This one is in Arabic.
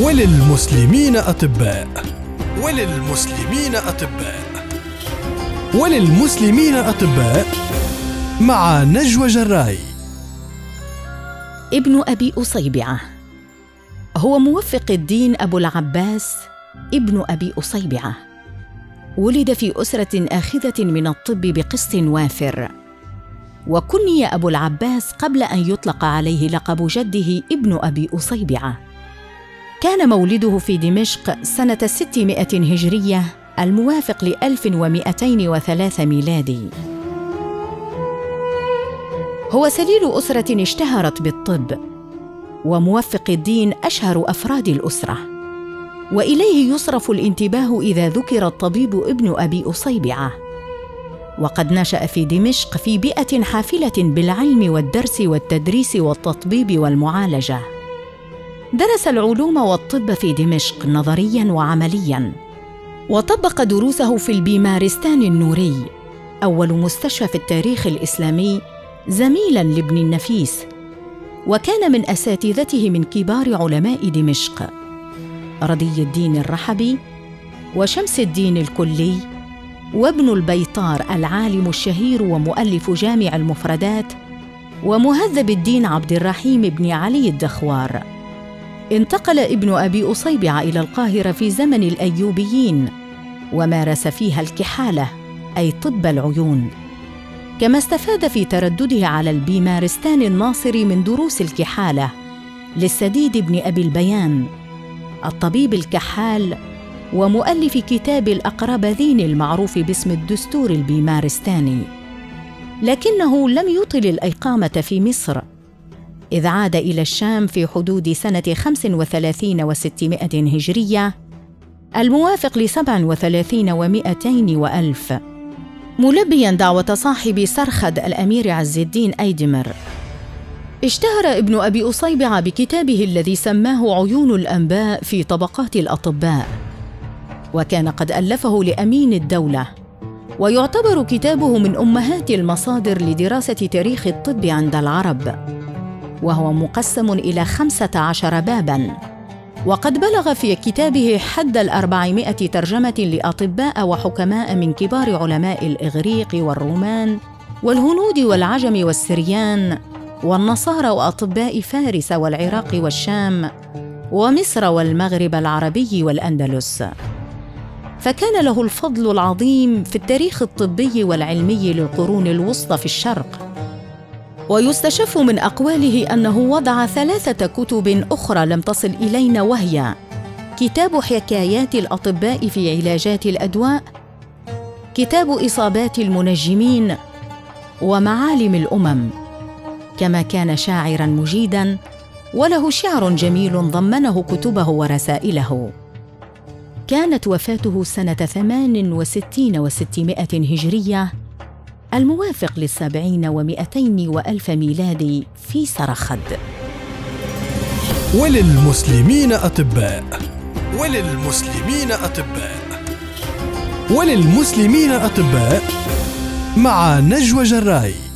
وللمسلمين أطباء. وللمسلمين أطباء. وللمسلمين أطباء مع نجوى جراي. ابن أبي أصيبعة. هو موفق الدين أبو العباس ابن أبي أصيبعة. ولد في أسرة آخذة من الطب بقسط وافر. وكني أبو العباس قبل أن يطلق عليه لقب جده ابن أبي أصيبعة. كان مولده في دمشق سنة 600 هجرية الموافق ل 1203 ميلادي. هو سليل أسرة اشتهرت بالطب وموفق الدين أشهر أفراد الأسرة. وإليه يصرف الانتباه إذا ذكر الطبيب ابن أبي أصيبعة. وقد نشأ في دمشق في بيئة حافلة بالعلم والدرس والتدريس والتطبيب والمعالجة. درس العلوم والطب في دمشق نظريا وعمليا وطبق دروسه في البيمارستان النوري أول مستشفى في التاريخ الإسلامي زميلا لابن النفيس وكان من أساتذته من كبار علماء دمشق. رضي الدين الرحبي وشمس الدين الكلي وابن البيطار العالم الشهير ومؤلف جامع المفردات ومهذب الدين عبد الرحيم بن علي الدخوار. انتقل ابن أبي اصيبع إلى القاهرة في زمن الأيوبيين ومارس فيها الكحالة أي طب العيون. كما استفاد في تردده على البيمارستان الناصري من دروس الكحالة للسديد بن أبي البيان الطبيب الكحال ومؤلف كتاب الأقربذين المعروف باسم الدستور البيمارستاني. لكنه لم يطل الإقامة في مصر. إذ عاد إلى الشام في حدود سنة 35 وستمائة هجرية الموافق لسبع وثلاثين ومائتين وألف. ملبيا دعوة صاحب سرخد الأمير عز الدين أيدمر. اشتهر ابن أبي أصيبع بكتابه الذي سماه عيون الأنباء في طبقات الأطباء. وكان قد ألفه لأمين الدولة. ويعتبر كتابه من أمهات المصادر لدراسة تاريخ الطب عند العرب. وهو مقسم خمسة عشر بابا. وقد بلغ في كتابه حد الأربعمائة ترجمة لأطباء وحكماء من كبار علماء الإغريق والرومان والهنود والعجم والسريان والنصارى وأطباء فارس والعراق والشام ومصر والمغرب العربي والأندلس. فكان له الفضل العظيم في التاريخ الطبي والعلمي للقرون الوسطى في الشرق. ويستشف من أقواله أنه وضع ثلاثة كتب أخرى لم تصل إلينا وهي كتاب حكايات الأطباء في علاجات الأدواء كتاب إصابات المنجمين ومعالم الأمم. كما كان شاعرا مجيدا وله شعر جميل ضمنه كتبه ورسائله. كانت وفاته سنة ثمان وستين وستمائة هجرية الموافق للسبعين ومائتين وألف ميلادي في سرخد. وللمسلمين أطباء. وللمسلمين أطباء. وللمسلمين أطباء. مع نجوى جراي.